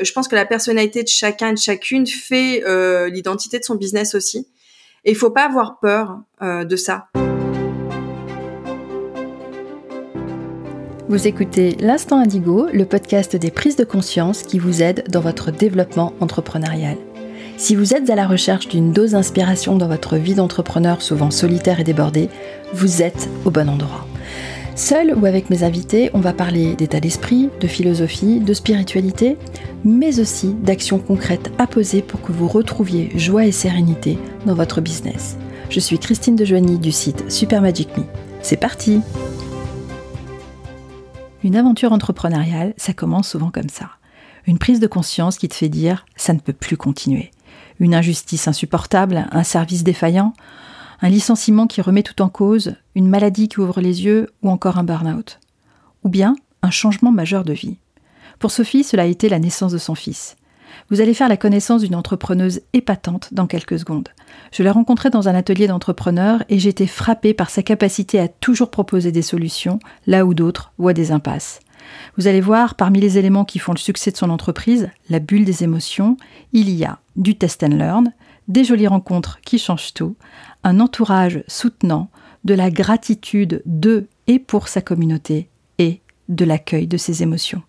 Je pense que la personnalité de chacun et de chacune fait euh, l'identité de son business aussi. Et il faut pas avoir peur euh, de ça. Vous écoutez L'Instant Indigo, le podcast des prises de conscience qui vous aide dans votre développement entrepreneurial. Si vous êtes à la recherche d'une dose d'inspiration dans votre vie d'entrepreneur souvent solitaire et débordée, vous êtes au bon endroit. Seul ou avec mes invités, on va parler d'état d'esprit, de philosophie, de spiritualité, mais aussi d'actions concrètes à poser pour que vous retrouviez joie et sérénité dans votre business. Je suis Christine Dejoigny du site Super Magic Me. C'est parti Une aventure entrepreneuriale, ça commence souvent comme ça. Une prise de conscience qui te fait dire ça ne peut plus continuer. Une injustice insupportable, un service défaillant, un licenciement qui remet tout en cause, une maladie qui ouvre les yeux ou encore un burn-out. Ou bien un changement majeur de vie. Pour Sophie, cela a été la naissance de son fils. Vous allez faire la connaissance d'une entrepreneuse épatante dans quelques secondes. Je l'ai rencontrée dans un atelier d'entrepreneurs et j'ai été frappée par sa capacité à toujours proposer des solutions là où d'autres voient des impasses. Vous allez voir, parmi les éléments qui font le succès de son entreprise, la bulle des émotions, il y a du test and learn, des jolies rencontres qui changent tout, un entourage soutenant, de la gratitude de et pour sa communauté et de l'accueil de ses émotions.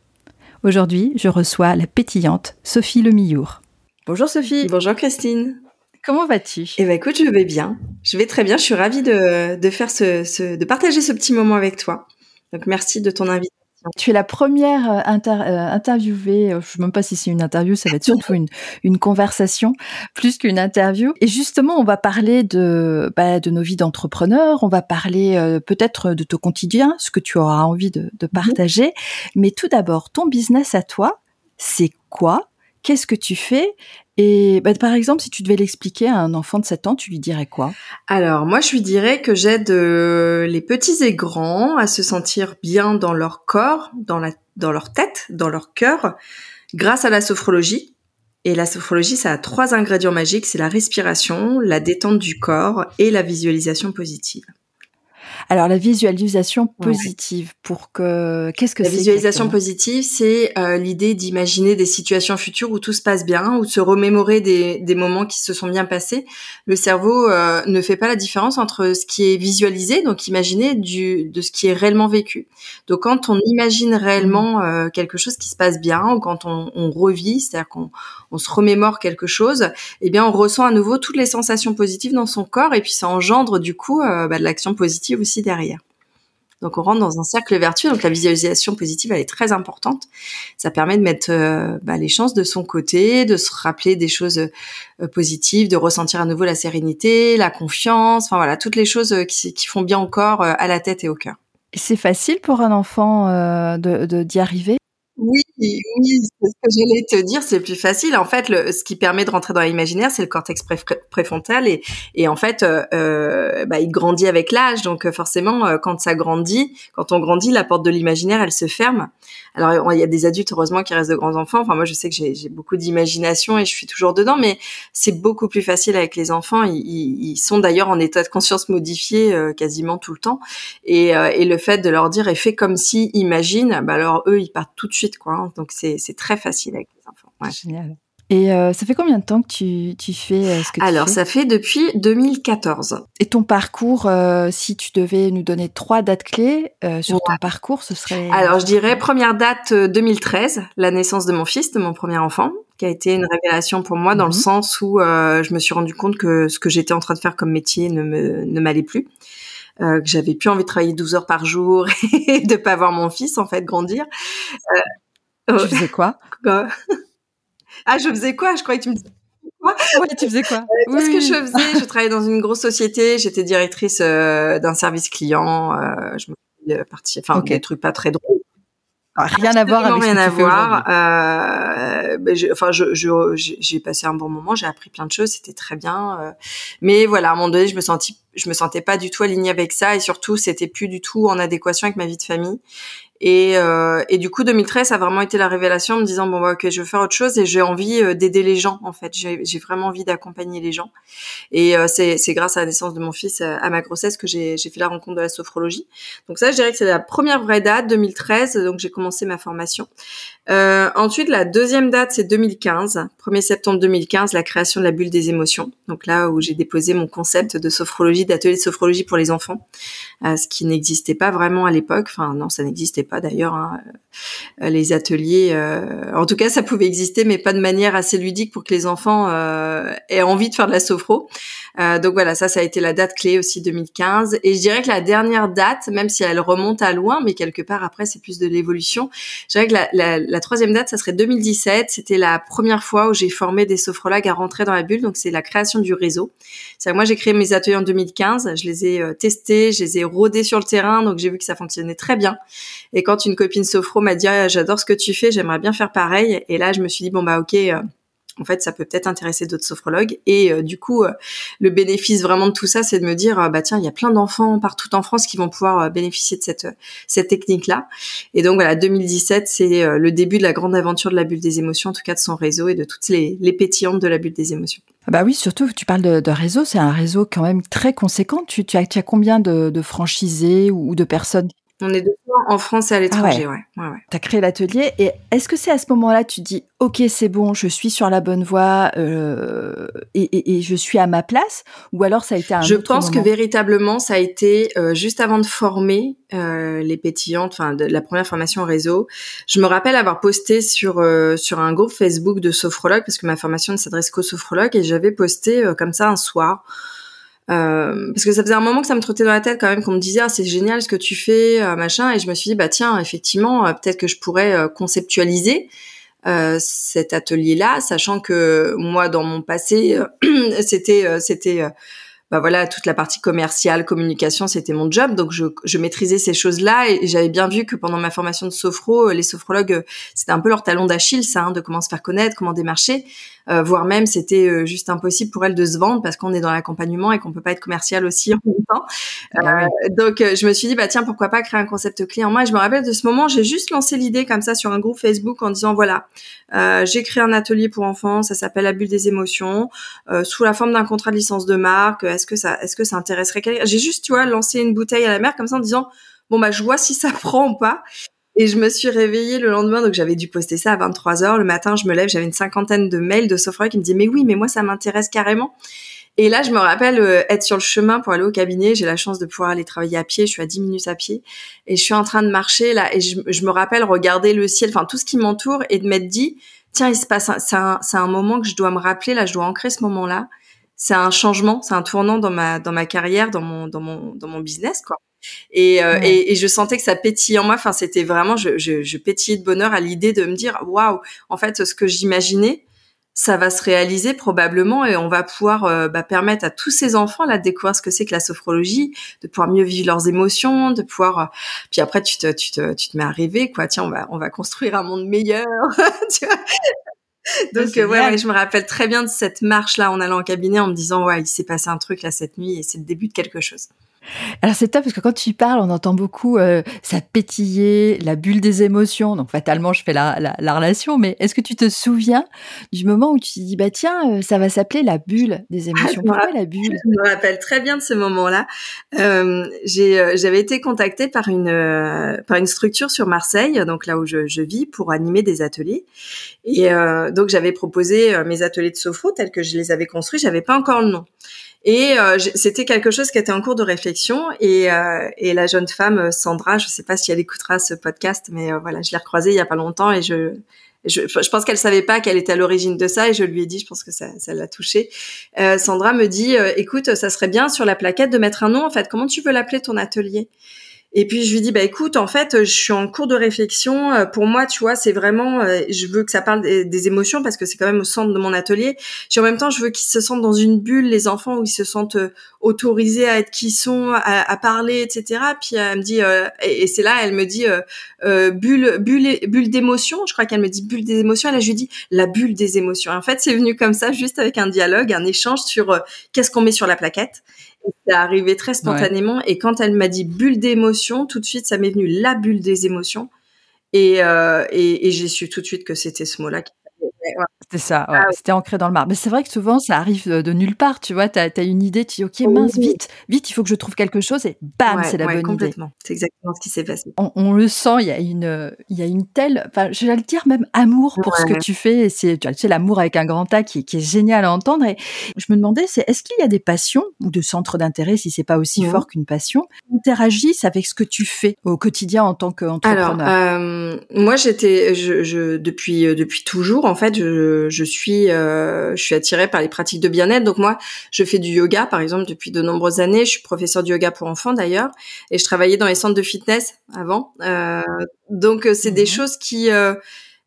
Aujourd'hui, je reçois la pétillante Sophie Lemillour. Bonjour Sophie. Bonjour Christine. Comment vas-tu? Eh ben écoute, je vais bien. Je vais très bien. Je suis ravie de, de faire ce, de partager ce petit moment avec toi. Donc merci de ton invitation. Tu es la première euh, euh, interviewée, euh, je ne sais même pas si c'est une interview, ça va être surtout une, une conversation plus qu'une interview. Et justement, on va parler de, bah, de nos vies d'entrepreneurs, on va parler peut-être de ton quotidien, ce que tu auras envie de, de mhm. partager. Mais tout d'abord, ton business à toi, c'est quoi Qu'est-ce que tu fais et bah, par exemple, si tu devais l'expliquer à un enfant de 7 ans, tu lui dirais quoi? Alors, moi, je lui dirais que j'aide euh, les petits et grands à se sentir bien dans leur corps, dans, dans leur tête, dans leur cœur, grâce à la sophrologie. Et la sophrologie, ça a trois ingrédients magiques, c'est la respiration, la détente du corps et la visualisation positive. Alors la visualisation positive pour que qu'est-ce que c'est La visualisation positive, c'est euh, l'idée d'imaginer des situations futures où tout se passe bien, ou de se remémorer des, des moments qui se sont bien passés. Le cerveau euh, ne fait pas la différence entre ce qui est visualisé, donc imaginer du de ce qui est réellement vécu. Donc quand on imagine réellement mmh. euh, quelque chose qui se passe bien, ou quand on, on revit, c'est-à-dire qu'on on se remémore quelque chose, eh bien on ressent à nouveau toutes les sensations positives dans son corps, et puis ça engendre du coup bah, de l'action positive aussi derrière. Donc on rentre dans un cercle vertueux. Donc la visualisation positive, elle est très importante. Ça permet de mettre euh, bah, les chances de son côté, de se rappeler des choses euh, positives, de ressentir à nouveau la sérénité, la confiance. Enfin voilà, toutes les choses euh, qui, font bien encore à la tête et au cœur. C'est facile pour un enfant de d'y arriver? Oui, oui, c'est ce que j'allais te dire, c'est plus facile. En fait, le, ce qui permet de rentrer dans l'imaginaire, c'est le cortex préfrontal et, en fait, euh, euh, bah, il grandit avec l'âge. Donc euh, forcément, euh, quand ça grandit, quand on grandit, la porte de l'imaginaire, elle se ferme. Alors il y a des adultes heureusement qui restent de grands enfants. Enfin moi, je sais que j'ai beaucoup d'imagination et je suis toujours dedans, mais c'est beaucoup plus facile avec les enfants. Ils, ils sont d'ailleurs en état de conscience modifié quasiment tout le temps. Et, et le fait de leur dire et fais comme si, imagine, bah alors eux, ils partent tout de suite quoi. Hein. Donc c'est très facile avec les enfants. Génial. Et euh, ça fait combien de temps que tu, tu fais euh, ce que Alors, tu fais? ça fait depuis 2014. Et ton parcours, euh, si tu devais nous donner trois dates clés sur ton parcours, ce serait Alors, je dirais première date 2013, la naissance de mon fils, de mon premier enfant, qui a été une révélation pour moi dans le mhm. sens où je me suis rendu compte que ce que j'étais en train de faire comme métier ne me ne m'allait plus. Euh, que j'avais plus envie de travailler 12 heures par jour et de pas voir mon fils en fait grandir. Euh, tu faisais quoi? Ah, je faisais quoi? Je croyais que tu me disais quoi? Ouais, tu faisais quoi? Euh, Qu'est-ce que je faisais Je travaillais dans une grosse société. J'étais directrice euh, d'un service client. Euh, je me partie, enfin des trucs pas très drôles rien à voir avec rien à voir. Euh, enfin, je, j'ai passé un bon moment, j'ai appris plein de choses, c'était très bien. Euh. mais voilà, à un moment donné, je me sentis, je me sentais pas du tout alignée avec ça, et surtout, c'était plus du tout en adéquation avec ma vie de famille. Et, euh, et du coup, 2013, ça a vraiment été la révélation en me disant bon bah, ok, je veux faire autre chose et j'ai envie euh, d'aider les gens en fait. J'ai vraiment envie d'accompagner les gens. Et euh, c'est grâce à la naissance de mon fils, euh, à ma grossesse, que j'ai fait la rencontre de la sophrologie. Donc ça, je dirais que c'est la première vraie date, 2013. Donc j'ai commencé ma formation. Euh, ensuite, la deuxième date, c'est 2015, 1er septembre 2015, la création de la bulle des émotions. Donc là où j'ai déposé mon concept de sophrologie, d'atelier de sophrologie pour les enfants, ce qui n'existait pas vraiment à l'époque. Enfin non, ça n'existait pas d'ailleurs. Hein. Euh, les ateliers, euh, en tout cas, ça pouvait exister, mais pas de manière assez ludique pour que les enfants aient envie de faire de la sophro. donc voilà, ça, ça a été la date clé aussi 2015. Et je dirais que la dernière date, même si elle remonte à loin, mais quelque part après, c'est plus de l'évolution. Je dirais que la, la, la troisième date, ça serait 2017. C'était la première fois où j'ai formé des sophrologues à rentrer dans la bulle. Donc c'est la création du réseau. C'est moi j'ai créé mes ateliers en 2015. Je les ai testés, je les ai rodés sur le terrain. Donc j'ai vu que ça fonctionnait très bien. Et quand une copine sophro m'a dit ah, j'adore ce que tu fais, j'aimerais bien faire pareil. Et là je me suis dit bon bah ok en fait, ça peut peut-être intéresser d'autres sophrologues. Et euh, du coup, euh, le bénéfice vraiment de tout ça, c'est de me dire, euh, bah tiens, il y a plein d'enfants partout en France qui vont pouvoir bénéficier de cette cette technique-là. Et donc voilà, 2017, c'est le début de la grande aventure de la bulle des émotions, en tout cas de son réseau et de toutes les, les pétillantes de la bulle des émotions. Ah bah oui, surtout, tu parles de, réseau, c'est un réseau quand même très conséquent. Tu, as, combien de franchisés ou de personnes on est deux en France et à l'étranger, ah ouais. ouais. ouais, Tu as créé l'atelier et est-ce que c'est à ce moment-là tu dis ok c'est bon, je suis sur la bonne voie euh, et, et, et, je suis à ma place ou alors ça a été un Je autre pense moment que véritablement ça a été euh, juste avant de former euh, les pétillantes, enfin de la première formation réseau. Je me rappelle avoir posté sur euh, sur un groupe Facebook de sophrologues parce que ma formation ne s'adresse qu'aux sophrologues et j'avais posté euh, comme ça un soir. Euh, parce que ça faisait un moment que ça me trottait dans la tête quand même qu'on me disait ah, c'est génial ce que tu fais euh, machin. Et je me suis dit bah tiens effectivement euh, peut-être que je pourrais euh, conceptualiser cet atelier là sachant que moi dans mon passé c'était c'était bah voilà toute la partie commerciale communication c'était mon job. Donc je, je maîtrisais ces choses là et j'avais bien vu que pendant ma formation de sophro les sophrologues c'était un peu leur talon d'Achille ça hein, de comment se faire connaître comment démarcher euh, voire même c'était euh, juste impossible pour elle de se vendre parce qu'on est dans l'accompagnement et qu'on peut pas être commercial aussi en même temps. Ah Euh, donc euh, je me suis dit bah tiens pourquoi pas créer un concept clé en moi. Et je me rappelle de ce moment j'ai juste lancé l'idée comme ça sur un groupe Facebook en disant voilà euh, j'ai créé un atelier pour enfants ça s'appelle la bulle des émotions sous la forme d'un contrat de licence de marque. Est-ce que ça est-ce que ça intéresserait quelqu'un? J'ai juste tu vois lancé une bouteille à la mer comme ça en disant bon bah je vois si ça prend ou pas. Et je me suis réveillée le lendemain, donc j'avais dû poster ça à 23 heures. Le matin, je me lève, j'avais une cinquantaine de mails de sophrologues qui me disaient mais oui, mais moi ça m'intéresse carrément. Et là, je me rappelle euh, être sur le chemin pour aller au cabinet. J'ai la chance de pouvoir aller travailler à pied. Je suis à 10 minutes à pied et je suis en train de marcher là. Et je, je me rappelle regarder le ciel, enfin tout ce qui m'entoure et de m'être dit tiens, il se passe, c'est un, un moment que je dois me rappeler. Là, je dois ancrer ce moment-là. C'est un changement, c'est un tournant dans ma dans ma carrière, dans mon dans mon dans mon business quoi. Et, euh, Ouais. et, et je sentais que ça pétillait en moi. Enfin, c'était vraiment, je, je, je pétillais de bonheur à l'idée de me dire, waouh, en fait, ce que j'imaginais, ça va se réaliser probablement et on va pouvoir euh, bah, permettre à tous ces enfants là de découvrir ce que c'est que la sophrologie, de pouvoir mieux vivre leurs émotions, de pouvoir. euh, Puis après, tu te, tu te, tu te mets à rêver, quoi. Tiens, on va, on va construire un monde meilleur. tu vois donc euh, ouais, je me rappelle très bien de cette marche là en allant au cabinet en me disant ouais, il s'est passé un truc là cette nuit et c'est le début de quelque chose. Alors c'est top parce que quand tu parles, on entend beaucoup euh, ça pétiller, la bulle des émotions. Donc fatalement, je fais la, la, la relation. Mais est-ce que tu te souviens du moment où tu te dis bah tiens, euh, ça va s'appeler la bulle des émotions? je me Pourquoi la bulle? Je me rappelle très bien de ce moment-là. Euh, j'avais été contactée par une euh, par une structure sur Marseille, donc là où je, je vis, pour animer des ateliers. Et donc j'avais proposé mes ateliers de sophro tels que je les avais construits. J'avais pas encore le nom. Et euh, c'était quelque chose qui était en cours de réflexion. Et, euh, et la jeune femme euh, Sandra, je sais pas si elle écoutera ce podcast, mais euh, voilà, je l'ai recroisée il y a pas longtemps et je je, je pense qu'elle savait pas qu'elle était à l'origine de ça et je lui ai dit, je pense que ça, ça l'a touchée. Euh, Sandra me dit, écoute, ça serait bien sur la plaquette de mettre un nom. En fait, comment tu veux l'appeler ton atelier? Et puis je lui dis, bah écoute, en fait, je suis en cours de réflexion. Euh, Pour moi, tu vois, c'est vraiment, euh, je veux que ça parle des, émotions parce que c'est quand même au centre de mon atelier. Puis en même temps, je veux qu'ils se sentent dans une bulle, les enfants, où ils se sentent euh, autorisés à être qui sont, à, à parler, etc. Puis elle me dit, euh, et, c'est là, elle me dit, euh, bulle, bulle, bulle d'émotions. Je crois qu'elle me dit bulle des émotions. Et là, je lui dis la bulle des émotions. En fait, c'est venu comme ça, juste avec un dialogue, un échange sur qu'est-ce qu'on met sur la plaquette. Ça arrivait très spontanément. Et quand elle m'a dit bulle d'émotion, tout de suite, ça m'est venu la bulle des émotions. Et, euh, et, et j'ai su tout de suite que c'était ce mot-là c'était ça, ouais. Ah c'était ancré dans le marbre. Mais c'est vrai que souvent, ça arrive de, nulle part. Tu vois, tu as, une idée, tu dis, OK, mince, vite, vite, il faut que je trouve quelque chose et bam, c'est la bonne complètement. C'est exactement ce qui s'est passé. On, le sent, il y a une, il y a une telle, enfin, je vais le dire même amour pour ce que tu fais. C'est, tu sais, l'amour avec un grand A qui, qui, est génial à entendre. Et je me demandais, c'est est-ce qu'il y a des passions ou de centres d'intérêt, si c'est pas aussi mmh. fort qu'une passion, qui interagissent avec ce que tu fais au quotidien en tant qu'entrepreneur? Alors, euh, moi, j'étais, je, je, depuis, euh, depuis toujours, en fait, je, suis, euh, je suis attirée par les pratiques de bien-être. Donc moi, je fais du yoga, par exemple, depuis de nombreuses années. Je suis professeure de yoga pour enfants d'ailleurs, et je travaillais dans les centres de fitness avant. Euh, donc euh, c'est des mhm. choses qui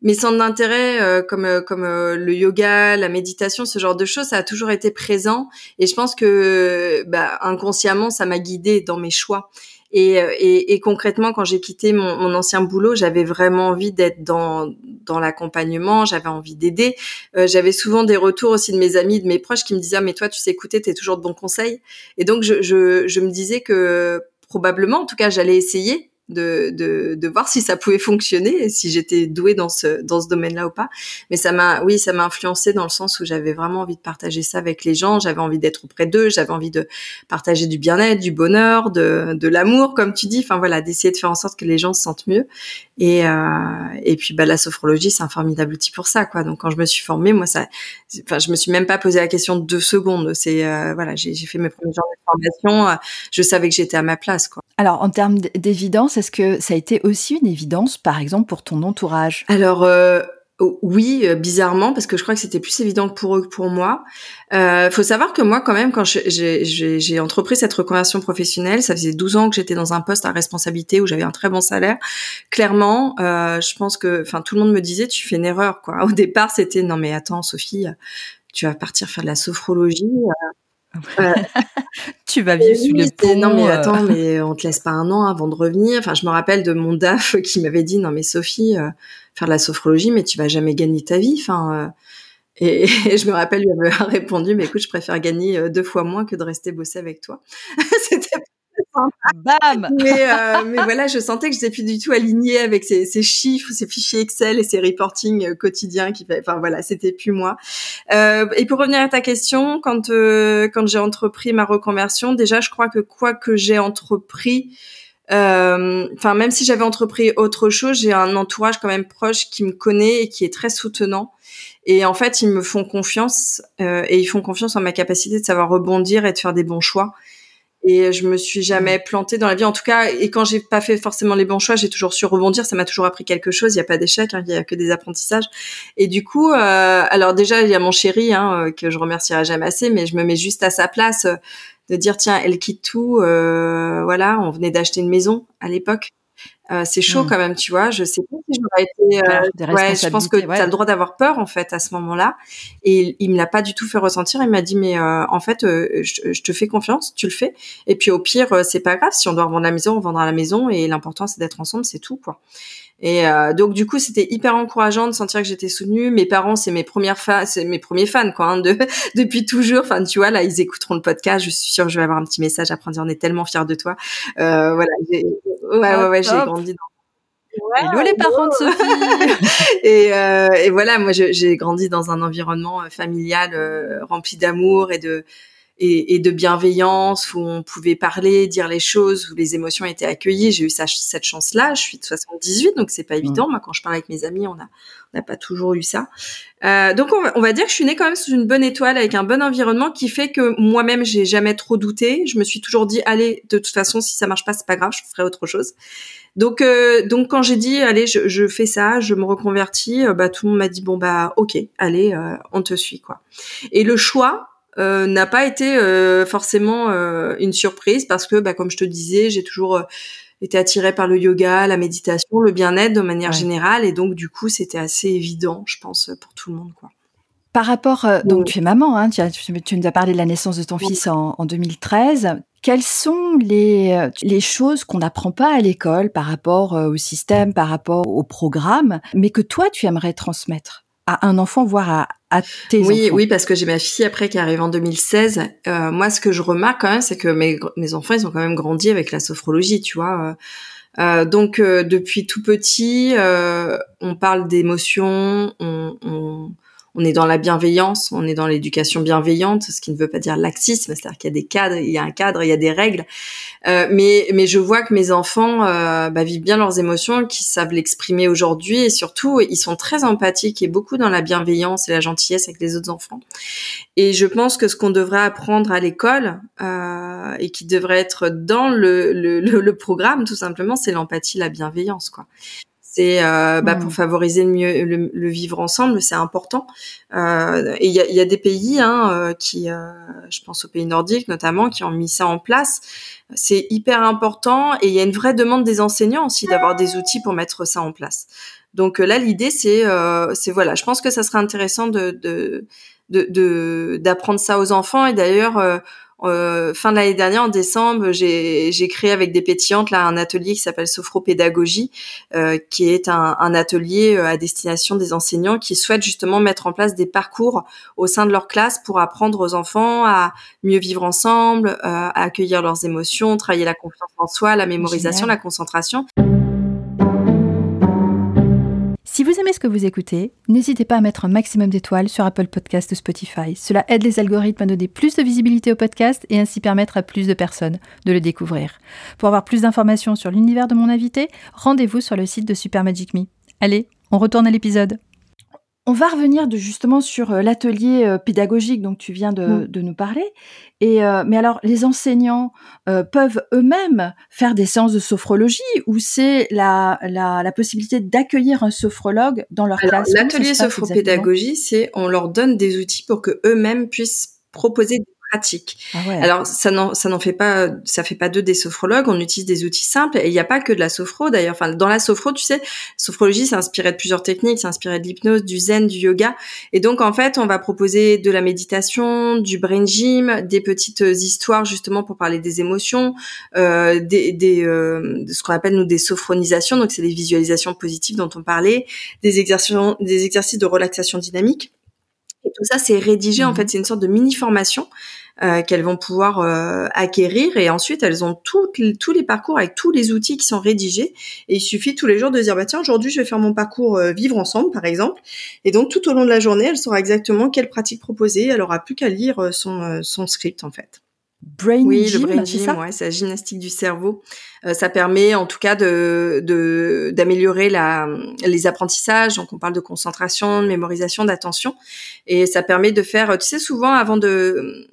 mes centres d'intérêt comme comme le yoga, la méditation, ce genre de choses, ça a toujours été présent et je pense que bah, inconsciemment ça m'a guidée dans mes choix. Et, et, et concrètement, quand j'ai quitté mon, mon, ancien boulot, j'avais vraiment envie d'être dans, dans l'accompagnement, j'avais envie d'aider. Euh, j'avais souvent des retours aussi de mes amis, de mes proches qui me disaient ah, mais toi tu sais écouter, tu es toujours de bons conseils. Et donc je, je, je me disais que probablement, en tout cas, j'allais essayer de, de, de, voir si ça pouvait fonctionner, si j'étais douée dans ce, dans ce domaine-là ou pas. Mais ça m'a, oui, ça m'a influencé dans le sens où j'avais vraiment envie de partager ça avec les gens, j'avais envie d'être auprès d'eux, j'avais envie de partager du bien-être, du bonheur, de, de l'amour, comme tu dis, enfin voilà, d'essayer de faire en sorte que les gens se sentent mieux. Et, euh, et puis bah, la sophrologie, c'est un formidable outil pour ça, quoi. Donc quand je me suis formée, moi, ça, enfin, je me suis même pas posé la question de deux secondes. C'est euh, voilà, j'ai fait mes premiers jours de formation, je savais que j'étais à ma place, quoi. Alors en termes d'évidence, est-ce que ça a été aussi une évidence, par exemple, pour ton entourage? Alors euh, oui, euh, bizarrement, parce que je crois que c'était plus évident pour eux que pour moi. Euh, faut savoir que moi, quand même, quand j'ai entrepris cette reconversion professionnelle, ça faisait 12 ans que j'étais dans un poste à responsabilité où j'avais un très bon salaire. Clairement, euh, je pense que, enfin, tout le monde me disait, tu fais une erreur, quoi. Au départ, c'était, non mais attends, Sophie, tu vas partir faire de la sophrologie. tu vas vivre sous le pont. Non mais euh. attends, mais on te laisse pas un an avant de revenir. Enfin, je me rappelle de mon DAF qui m'avait dit non mais Sophie, euh, faire de la sophrologie, mais tu vas jamais gagner ta vie. Enfin, euh. et, je me rappelle lui avait répondu mais écoute, je préfère gagner deux fois moins que de rester bosser avec toi. C'était Bam mais, euh, mais voilà, je sentais que j'étais plus du tout alignée avec ces, chiffres, ces fichiers Excel et ces reporting euh, quotidiens qui. Enfin voilà, c'était plus moi. Euh, et pour revenir à ta question, quand euh, quand j'ai entrepris ma reconversion, déjà, je crois que quoi que j'ai entrepris, euh, enfin même si j'avais entrepris autre chose, j'ai un entourage quand même proche qui me connaît et qui est très soutenant. Et en fait, ils me font confiance et ils font confiance en ma capacité de savoir rebondir et de faire des bons choix et je me suis jamais mmh. plantée dans la vie. En tout cas et quand j'ai pas fait forcément les bons choix j'ai toujours su rebondir. Ça m'a toujours appris quelque chose. Il y a pas d'échec hein, il y a que des apprentissages. Et du coup euh, alors déjà il y a mon chéri hein, euh, que je remercierai jamais assez mais je me mets juste à sa place euh, de dire tiens elle quitte tout euh, voilà on venait d'acheter une maison à l'époque euh, c'est chaud mmh. quand même, tu vois. Je sais pas si j'aurais été. Euh, ouais, je pense que tu as le droit d'avoir peur en fait à ce moment-là. Et il me l'a pas du tout fait ressentir. Il m'a dit mais euh, en fait, je, je, te fais confiance, tu le fais. Et puis au pire, c'est pas grave. Si on doit revendre la maison, on vendra la maison. Et l'important c'est d'être ensemble, c'est tout quoi. Et euh, donc du coup, c'était hyper encourageant de sentir que j'étais soutenue. Mes parents, c'est mes premières fans, c'est mes premiers fans quoi, hein, de, depuis toujours. Enfin, tu vois, là, ils écouteront le podcast. Je suis sûre que je vais avoir un petit message après dire on est tellement fiers de toi. Euh, voilà, ouais, ouais, ouais, j'ai grandi dans Hello les parents de Sophie. et, euh, et, voilà, moi j'ai grandi dans un environnement euh, familial euh, rempli d'amour et de et, et, de bienveillance où on pouvait parler, dire les choses, où les émotions étaient accueillies. J'ai eu cette chance-là. Je suis de 78, donc c'est pas évident. Moi, quand je parle avec mes amis, on a on n'a pas toujours eu ça. Euh, donc on va, dire que je suis née quand même sous une bonne étoile avec un bon environnement qui fait que moi-même j'ai jamais trop douté. Je me suis toujours dit allez de toute façon si ça marche pas c'est pas grave je ferai autre chose. Donc euh, donc quand j'ai dit allez je, je, fais ça je me reconvertis euh, bah tout le monde m'a dit bon bah ok allez euh, on te suit quoi. Et le choix euh, n'a pas été euh, forcément euh, une surprise parce que, bah, comme je te disais, j'ai toujours été attirée par le yoga, la méditation, le bien-être de manière générale, et donc du coup, c'était assez évident, je pense, pour tout le monde, quoi. Par rapport, donc tu es maman, hein, tu, tu, nous as parlé de la naissance de ton fils en, en 2013. Quelles sont les, les choses qu'on n'apprend pas à l'école par rapport au système, par rapport au programme, mais que toi tu aimerais transmettre? À un enfant, voire à, à tes oui, enfants. Oui, parce que j'ai ma fille après qui arrive en 2016. Euh, moi, ce que je remarque quand même, c'est que mes, mes enfants, ils ont quand même grandi avec la sophrologie, tu vois. Euh, donc, euh, depuis tout petit, euh, on parle d'émotions, on, on, on est dans la bienveillance, on est dans l'éducation bienveillante, ce qui ne veut pas dire laxisme, c'est-à-dire qu'il y a des cadres, il y a un cadre, il y a des règles. Euh, mais mais je vois que mes enfants euh, bah, vivent bien leurs émotions, qu'ils savent l'exprimer aujourd'hui et surtout ils sont très empathiques et beaucoup dans la bienveillance et la gentillesse avec les autres enfants. Et je pense que ce qu'on devrait apprendre à l'école euh, et qui devrait être dans le, le, le programme tout simplement, c'est l'empathie, la bienveillance, quoi. C'est euh, bah, pour mmh. favoriser le mieux le, le vivre ensemble, c'est important. Euh, et il y a, y a, des pays hein, euh, qui, euh, je pense aux pays nordiques notamment, qui ont mis ça en place. C'est hyper important et il y a une vraie demande des enseignants aussi d'avoir des outils pour mettre ça en place. Donc là, l'idée c'est, c'est voilà, je pense que ça serait intéressant de, de d'apprendre de, ça aux enfants et d'ailleurs euh, fin de l'année dernière, en décembre, j'ai créé avec des pétillantes là un atelier qui s'appelle Sophropédagogie, euh, qui est un, un atelier euh, à destination des enseignants qui souhaitent justement mettre en place des parcours au sein de leur classe pour apprendre aux enfants à mieux vivre ensemble, euh, à accueillir leurs émotions, travailler la confiance en soi, la mémorisation, la concentration. Si vous aimez ce que vous écoutez, n'hésitez pas à mettre un maximum d'étoiles sur Apple Podcast ou Spotify. Cela aide les algorithmes à donner plus de visibilité au podcast et ainsi permettre à plus de personnes de le découvrir. Pour avoir plus d'informations sur l'univers de mon invité, rendez-vous sur le site de Super Magic Me. Allez, on retourne à l'épisode. On va revenir de, justement sur euh, l'atelier euh, pédagogique dont tu viens de, mmh. de nous parler. Et euh, mais alors, les enseignants euh, peuvent eux-mêmes faire des séances de sophrologie ou c'est la, la, la, possibilité d'accueillir un sophrologue dans leur alors, classe? L'atelier sophropédagogie, c'est on leur donne des outils pour que eux-mêmes puissent proposer pratique. Ah ouais. Alors ça n'en ça n'en fait pas ça fait pas deux des sophrologues, on utilise des outils simples et il n'y a pas que de la sophro d'ailleurs. Enfin dans la sophro, tu sais, sophrologie c'est inspiré de plusieurs techniques, c'est inspiré de l'hypnose, du zen, du yoga et donc en fait, on va proposer de la méditation, du brain gym, des petites histoires justement pour parler des émotions, euh, des, des euh, ce qu'on appelle nous des sophronisations, donc c'est des visualisations positives dont on parlait, des exercices des exercices de relaxation dynamique. Et tout ça, c'est rédigé, en mmh fait, c'est une sorte de mini-formation euh, qu'elles vont pouvoir euh, acquérir et ensuite elles ont toutes, tous les parcours avec tous les outils qui sont rédigés et il suffit tous les jours de dire bah tiens aujourd'hui je vais faire mon parcours euh, vivre ensemble par exemple et donc tout au long de la journée elle saura exactement quelle pratique proposer elle aura plus qu'à lire son, son script en fait. Brain oui, gym, le brain gym, ouais, c'est la gymnastique du cerveau. Euh, ça permet, en tout cas, de d'améliorer la les apprentissages. Donc, on parle de concentration, de mémorisation, d'attention, et ça permet de faire. Tu sais, souvent, avant de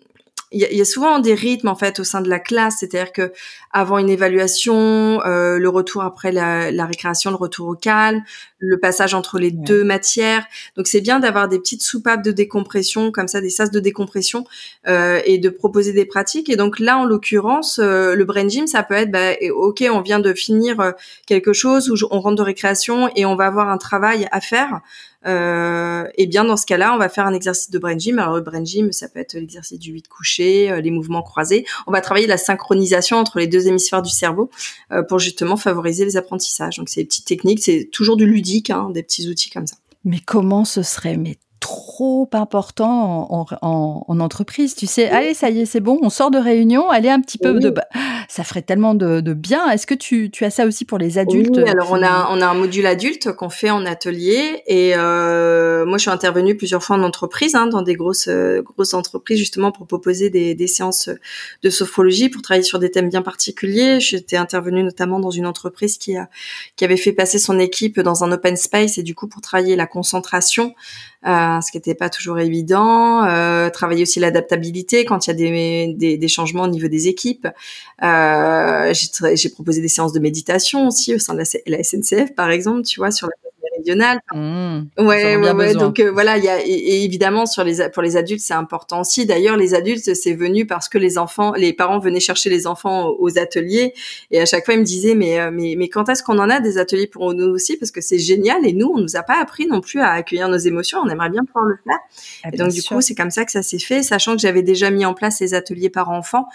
il y, a souvent des rythmes en fait au sein de la classe, c'est-à-dire que avant une évaluation, euh, le retour après la, la, récréation, le retour au calme, le passage entre les deux matières. Donc c'est bien d'avoir des petites soupapes de décompression comme ça, des sas de décompression euh, et de proposer des pratiques. Et donc là, en l'occurrence, euh, le brain gym, ça peut être, bah, ok, on vient de finir euh, quelque chose où on rentre de récréation et on va avoir un travail à faire. Euh, et bien dans ce cas-là, on va faire un exercice de brain gym. Alors le brain gym, ça peut être l'exercice du 8 couché, euh, les mouvements croisés. On va travailler la synchronisation entre les deux hémisphères du cerveau euh, pour justement favoriser les apprentissages. Donc c'est des petites techniques, c'est toujours du ludique, hein, des petits outils comme ça. Mais comment ce serait trop important en, en, en, entreprise. Tu sais, allez, ça y est, c'est bon, on sort de réunion, allez un petit peu de... Ça ferait tellement de, de bien. Est-ce que tu, tu, as ça aussi pour les adultes Oui, alors on a, on a un module adulte qu'on fait en atelier et euh, moi je suis intervenue plusieurs fois en entreprise, hein, dans des grosses, euh, grosses entreprises justement pour proposer des, des séances de sophrologie, pour travailler sur des thèmes bien particuliers. J'étais intervenue notamment dans une entreprise qui, a, qui avait fait passer son équipe dans un open space et du coup pour travailler la concentration, euh, ce qui n'était pas toujours évident. Euh, travailler aussi l'adaptabilité quand il y a des, des, des, changements au niveau des équipes. Euh, j'ai proposé des séances de méditation aussi au sein de la, la SNCF, par exemple, tu vois, sur la méridionale. Mmh, ouais, ouais, ouais. Donc euh, voilà, il y a et, évidemment sur les pour les adultes c'est important aussi. D'ailleurs, les adultes c'est venu parce que les enfants, les parents venaient chercher les enfants aux, ateliers et à chaque fois ils me disaient mais euh, mais mais quand est-ce qu'on en a des ateliers pour nous aussi? Parce que c'est génial et nous on nous a pas appris non plus à accueillir nos émotions. On aimerait bien pouvoir le faire. Ah, et donc du coup c'est comme ça que ça s'est fait, sachant que j'avais déjà mis en place les ateliers parents-enfants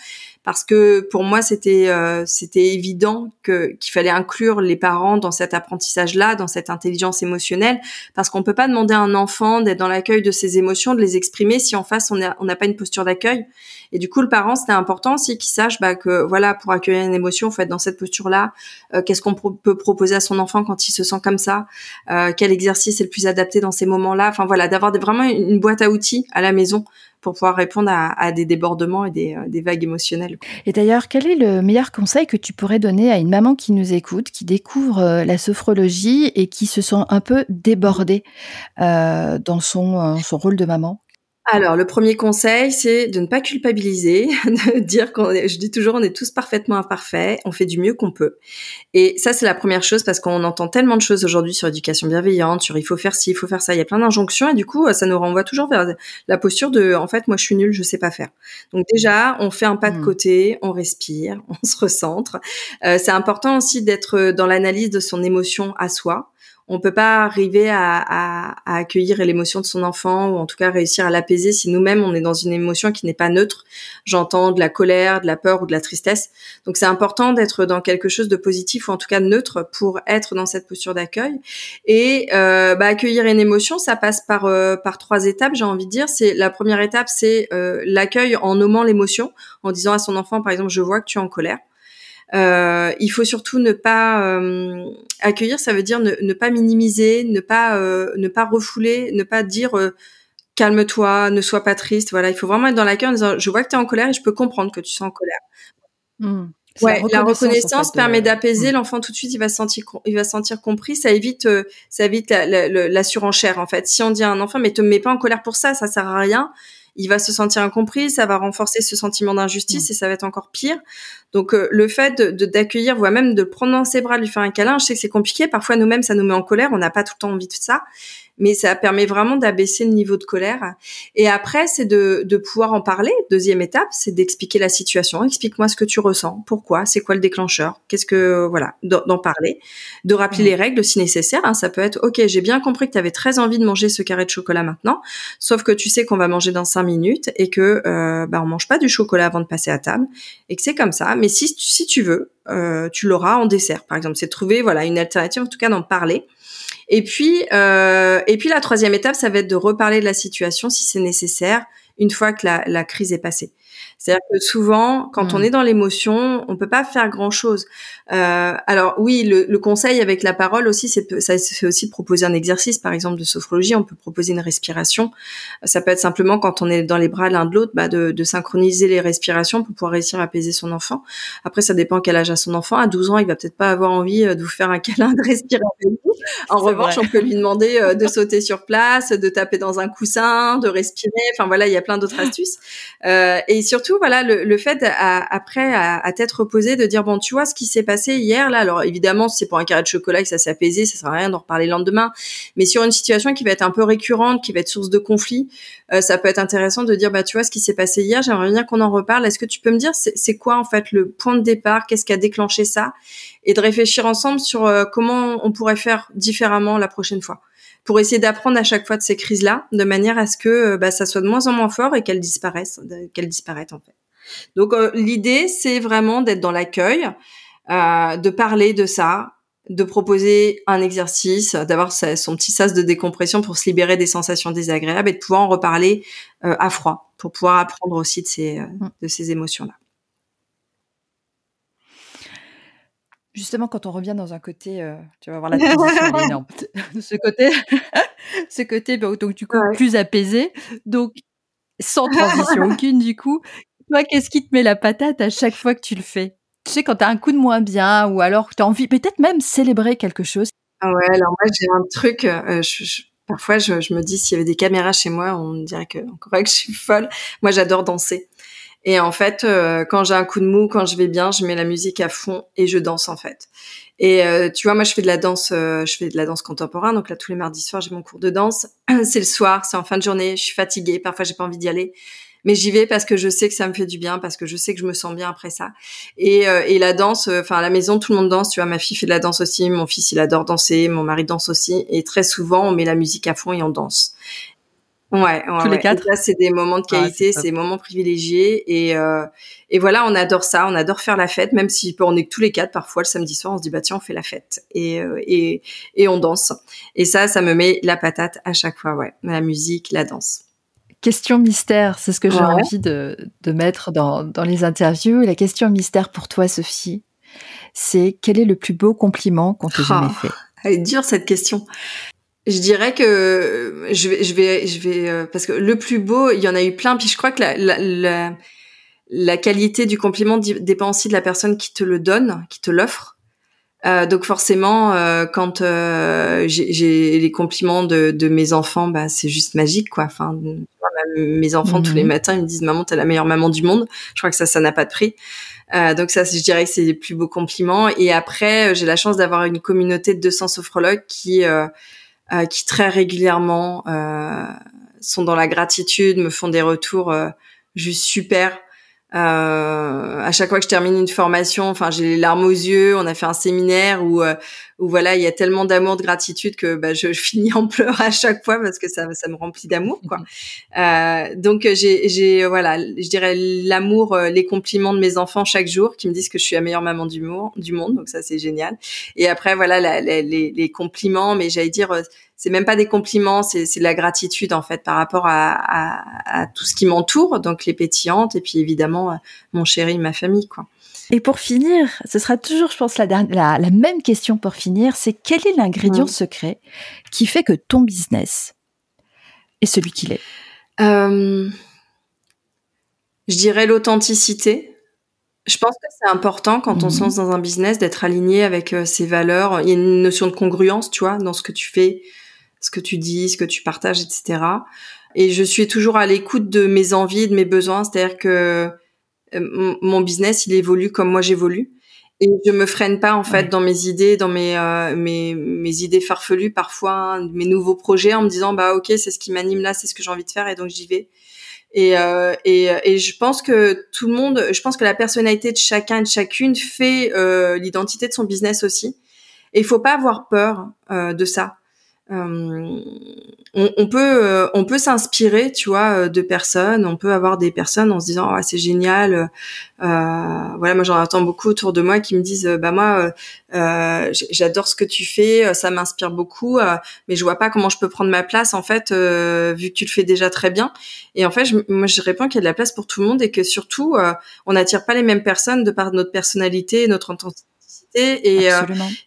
parce que pour moi c'était euh, c'était évident que qu'il fallait inclure les parents dans cet apprentissage là, dans cette intelligence émotionnelle, parce qu'on peut pas demander à un enfant d'être dans l'accueil de ses émotions, de les exprimer si en face on n'a on n'a pas une posture d'accueil. Et du coup le parent c'était important aussi qu'il sache bah, que voilà pour accueillir une émotion, faut être dans cette posture là. Euh, qu'est-ce qu'on peut proposer à son enfant quand il se sent comme ça? Euh, Quel exercice est le plus adapté dans ces moments là Enfin voilà, d'avoir vraiment une boîte à outils à la maison pour pouvoir répondre à, des débordements et des, euh, vagues émotionnelles. Et d'ailleurs, quel est le meilleur conseil que tu pourrais donner à une maman qui nous écoute, qui découvre euh, la sophrologie et qui se sent un peu débordée euh, dans son rôle de maman? Alors, le premier conseil, c'est de ne pas culpabiliser, de dire qu'on est, je dis toujours, on est tous parfaitement imparfaits, on fait du mieux qu'on peut. Et ça, c'est la première chose parce qu'on entend tellement de choses aujourd'hui sur l'éducation bienveillante, sur il faut faire ci, il faut faire ça, il y a plein d'injonctions et du coup, ça nous renvoie toujours vers la posture de, en fait, moi, je suis nulle, je sais pas faire. Donc déjà, on fait un pas de mmh. côté, on respire, on se recentre. Euh, c'est important aussi d'être dans l'analyse de son émotion à soi on peut pas arriver à, à, accueillir l'émotion de son enfant ou en tout cas réussir à l'apaiser si nous-mêmes on est dans une émotion qui n'est pas neutre. J'entends de la colère, de la peur ou de la tristesse. Donc c'est important d'être dans quelque chose de positif ou en tout cas neutre pour être dans cette posture d'accueil. Et euh, bah, accueillir une émotion, ça passe par euh, par trois étapes. J'ai envie de dire, c'est la première étape, c'est euh, l'accueil en nommant l'émotion, en disant à son enfant par exemple, je vois que tu es en colère. Euh, il faut surtout ne pas euh, accueillir, ça veut dire ne, pas minimiser, ne pas euh, ne pas refouler, ne pas dire calme-toi, ne sois pas triste. Voilà, il faut vraiment être dans l'accueil en disant je vois que tu es en colère et je peux comprendre que tu sois en colère. Mmh. Ouais, la reconnaissance, permet d'apaiser mmh. l'enfant tout de suite. Il va se sentir, il va se sentir compris. Ça évite, ça évite la, la, surenchère en fait. Si on dit à un enfant mais te mets pas en colère pour ça, ça sert à rien il va se sentir incompris, ça va renforcer ce sentiment d'injustice mmh. et ça va être encore pire. Donc euh, le fait de d'accueillir, voire même de le prendre dans ses bras, de lui faire un câlin, je sais que c'est compliqué. Parfois nous-mêmes, ça nous met en colère. On n'a pas tout le temps envie de ça mais ça permet vraiment d'abaisser le niveau de colère. Et après, c'est de, de pouvoir en parler. Deuxième étape, c'est d'expliquer la situation. Explique-moi ce que tu ressens, pourquoi, c'est quoi le déclencheur, qu'est-ce que voilà, d'en parler, de rappeler les règles si nécessaire. Hein. Ça peut être, ok, j'ai bien compris que tu avais très envie de manger ce carré de chocolat maintenant, sauf que tu sais qu'on va manger dans cinq minutes et que euh, bah on mange pas du chocolat avant de passer à table et que c'est comme ça. Mais si si tu veux, euh, tu l'auras en dessert, par exemple. C'est trouver voilà une alternative, en tout cas d'en parler et puis, euh, et puis la troisième étape, ça va être de reparler de la situation si c'est nécessaire une fois que la, la crise est passée. C'est-à-dire que souvent, quand on mmh. est dans l'émotion, on peut pas faire grand-chose. Euh, alors oui, le, le, conseil avec la parole aussi, c'est ça fait aussi de proposer un exercice, par exemple de sophrologie. On peut proposer une respiration. Ça peut être simplement quand on est dans les bras l'un de l'autre, bah, de, de, synchroniser les respirations pour pouvoir réussir à apaiser son enfant. Après, ça dépend quel âge a son enfant. À 12 ans, il va peut-être pas avoir envie euh, de vous faire un câlin, de respirer En revanche, on peut lui demander euh, de sauter sur place, de taper dans un coussin, de respirer. Enfin voilà, il y a plein d'autres astuces. Euh, et surtout, voilà, le, le fait à, après à, à tête reposée de dire bon, tu vois ce qui s'est passé hier là. Alors évidemment, c'est pour un carré de chocolat que ça s'est apaisé, ça sert à rien d'en reparler le lendemain. Mais sur une situation qui va être un peu récurrente, qui va être source de conflit, euh, ça peut être intéressant de dire bah tu vois ce qui s'est passé hier. J'aimerais bien qu'on en reparle. Est-ce que tu peux me dire c'est quoi en fait le point de départ? Qu'est-ce qui a déclenché ça? Et de réfléchir ensemble sur euh, comment on pourrait faire différemment la prochaine fois pour essayer d'apprendre à chaque fois de ces crises-là, de manière à ce que euh, bah, ça soit de moins en moins fort et qu'elles disparaissent, qu'elles disparaissent en fait. Donc euh, l'idée, c'est vraiment d'être dans l'accueil, euh, de parler de ça, de proposer un exercice, d'avoir son petit sas de décompression pour se libérer des sensations désagréables et de pouvoir en reparler à froid, pour pouvoir apprendre aussi de ces, mmh. de ces émotions-là. Justement, quand on revient dans un côté, euh, tu vas voir la transition énorme. ce côté, ce côté, bah, donc du coup plus apaisé, donc sans transition aucune du coup. Toi, qu'est-ce qui te met la patate à chaque fois que tu le fais? Tu sais, quand tu as un coup de moins bien, ou alors tu as envie, peut-être même célébrer quelque chose. Ah ouais, alors moi j'ai un truc. Euh, parfois, je, je, me dis s'il y avait des caméras chez moi, on dirait que, on croirait que je suis folle. Moi, j'adore danser. Et en fait, euh, quand j'ai un coup de mou, quand je vais bien, je mets la musique à fond et je danse en fait. Et euh, tu vois, moi je fais de la danse, euh, je fais de la danse contemporaine. Donc là, tous les mardis soirs, j'ai mon cours de danse. c'est le soir, c'est en fin de journée. Je suis fatiguée, parfois j'ai pas envie d'y aller, mais j'y vais parce que je sais que ça me fait du bien, parce que je sais que je me sens bien après ça. Et, et la danse, enfin à la maison, tout le monde danse. Tu vois, ma fille fait de la danse aussi, mon fils il adore danser, mon mari danse aussi. Et très souvent, on met la musique à fond et on danse. Ouais, tous les quatre. Là, c'est des moments de qualité, c'est des moments privilégiés et euh, et voilà, on adore ça, on adore faire la fête, même si on est que tous les quatre parfois le samedi soir, on se dit bah tiens, on fait la fête et euh, et et on danse. Et ça, ça me met la patate à chaque fois, ouais, la musique, la danse. Question mystère, c'est ce que j'ai envie de, de mettre dans, dans les interviews. La question mystère pour toi, Sophie, c'est quel est le plus beau compliment qu'on t'ait jamais ah, fait? Elle est dure cette question. Je dirais que je vais, je vais, je vais, euh, parce que le plus beau, il y en a eu plein. Puis je crois que la, la, la, qualité du compliment dépend aussi de la personne qui te le donne, qui te l'offre. Euh, donc forcément, euh, quand euh, j'ai les compliments de, de, mes enfants, bah c'est juste magique, quoi. Enfin, mes enfants tous les mhm. matins, ils me disent "Maman, t'es la meilleure maman du monde." Je crois que ça, ça n'a pas de prix. Euh, donc ça, je dirais que c'est les plus beaux compliments. Et après, j'ai la chance d'avoir une communauté de 200 sophrologues qui euh, qui très régulièrement euh, sont dans la gratitude, me font des retours euh, juste super. Euh, à chaque fois que je termine une formation, enfin j'ai les larmes aux yeux. On a fait un séminaire où où voilà il y a tellement d'amour, de gratitude que bah, je, finis en pleurs à chaque fois parce que ça ça me remplit d'amour quoi. Euh, donc j'ai j'ai voilà je dirais l'amour, les compliments de mes enfants chaque jour qui me disent que je suis la meilleure maman du monde du monde donc ça c'est génial. Et après voilà la, les, les compliments mais j'allais dire c'est même pas des compliments, c'est de la gratitude en fait par rapport à, à, tout ce qui m'entoure, donc les pétillantes et puis évidemment euh, mon chéri, ma famille quoi. Et pour finir, ce sera toujours, je pense, la, la, la même question pour finir, c'est quel est l'ingrédient secret qui fait que ton business est celui qu'il est? Euh, Je dirais l'authenticité. Je pense que c'est important quand on se mhm. lance dans un business d'être aligné avec euh, ses valeurs. Il y a une notion de congruence, tu vois, dans ce que tu fais, ce que tu dis, ce que tu partages, etc. Et je suis toujours à l'écoute de mes envies, de mes besoins. C'est-à-dire que euh, mon business, il évolue comme moi j'évolue. Et je me freine pas en fait dans mes idées, dans mes, euh, mes mes idées farfelues parfois, mes nouveaux projets en me disant bah ok c'est ce qui m'anime là, c'est ce que j'ai envie de faire et donc j'y vais. Et, euh, et, et je pense que tout le monde, je pense que la personnalité de chacun et de chacune fait euh, l'identité de son business aussi. Et il faut pas avoir peur euh, de ça. Euh, on, peut euh, on peut s'inspirer tu vois euh, de personnes. On peut avoir des personnes en se disant oh, c'est génial. Euh, voilà moi j'en entends beaucoup autour de moi qui me disent bah moi j'adore ce que tu fais ça m'inspire beaucoup mais je vois pas comment je peux prendre ma place en fait vu que tu le fais déjà très bien. Et en fait je, moi je réponds qu'il y a de la place pour tout le monde et que surtout on n'attire pas les mêmes personnes de par notre personnalité notre intensité et euh,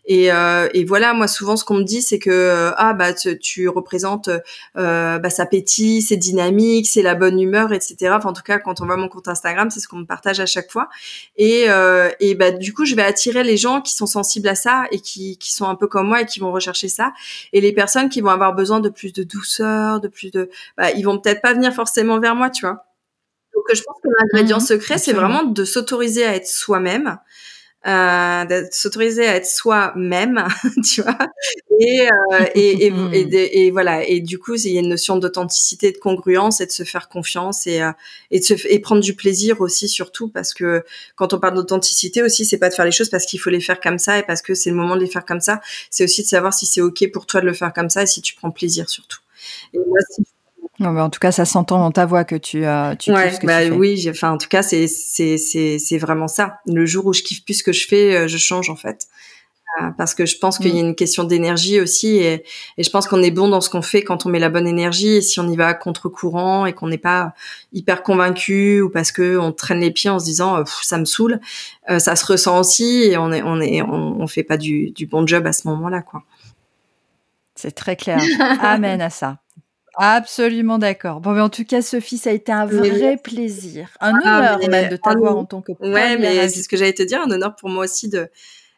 et euh, et voilà moi souvent ce qu'on me dit c'est que euh, ah bah tu, tu représentes euh, bah ça pétille c'est dynamique c'est la bonne humeur etc enfin en tout cas quand on voit mon compte Instagram c'est ce qu'on me partage à chaque fois. Et et bah du coup je vais attirer les gens qui sont sensibles à ça et qui qui sont un peu comme moi et qui vont rechercher ça. Et les personnes qui vont avoir besoin de plus de douceur de plus de bah ils vont peut-être pas venir forcément vers moi tu vois. Donc je pense que l'ingrédient mmh secret c'est vraiment de s'autoriser à être soi-même euh, de s'autoriser à être soi-même, tu vois, et, euh, et, et, et, et, voilà. Et du coup, il y a une notion d'authenticité, de congruence, et de se faire confiance et, euh, et de se et prendre du plaisir aussi, surtout parce que quand on parle d'authenticité aussi, c'est pas de faire les choses parce qu'il faut les faire comme ça et parce que c'est le moment de les faire comme ça. C'est aussi de savoir si c'est ok pour toi de le faire comme ça et si tu prends plaisir surtout. Et moi, si non, mais en tout cas, ça s'entend dans ta voix que tu, euh, tu ouais, ce que bah, tu fais. Oui, enfin, en tout cas, c'est c'est c'est c'est vraiment ça. Le jour où je kiffe plus ce que je fais, euh, je change en fait. Euh, parce que je pense qu'il y a mm. une question d'énergie aussi, et, et je pense qu'on est bon dans ce qu'on fait quand on met la bonne énergie. Et si on y va à contre-courant et qu'on n'est pas hyper convaincu ou parce que on traîne les pieds en se disant ça me saoule, euh, ça se ressent aussi et on est on est on, on fait pas du du bon job à ce moment-là, quoi. C'est très clair. Amen à ça. Absolument d'accord. Bon, mais en tout cas, Sophie, ça a été un vrai plaisir, un ah, honneur même de t'avoir en tant que Ouais, mais c'est ce que j'allais te dire, un honneur pour moi aussi de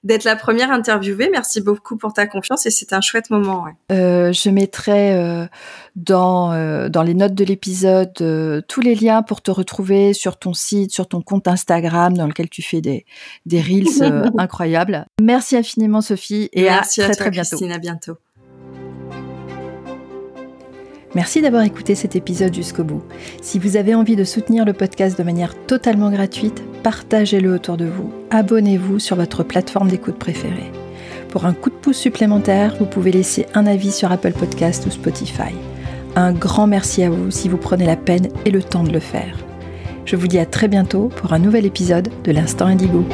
d'être la première interviewée. Merci beaucoup pour ta confiance et c'était un chouette moment. Ouais. Euh, je mettrai euh, dans euh, dans les notes de l'épisode tous les liens pour te retrouver sur ton site, sur ton compte Instagram dans lequel tu fais des des reels incroyables. Merci infiniment Sophie et Merci à très à toi, très bientôt. Christine, à bientôt. Merci d'avoir écouté cet épisode jusqu'au bout. Si vous avez envie de soutenir le podcast de manière totalement gratuite, partagez-le autour de vous. Abonnez-vous sur votre plateforme d'écoute préférée. Pour un coup de pouce supplémentaire, vous pouvez laisser un avis sur Apple Podcast ou Spotify. Un grand merci à vous si vous prenez la peine et le temps de le faire. Je vous dis à très bientôt pour un nouvel épisode de l'Instant Indigo.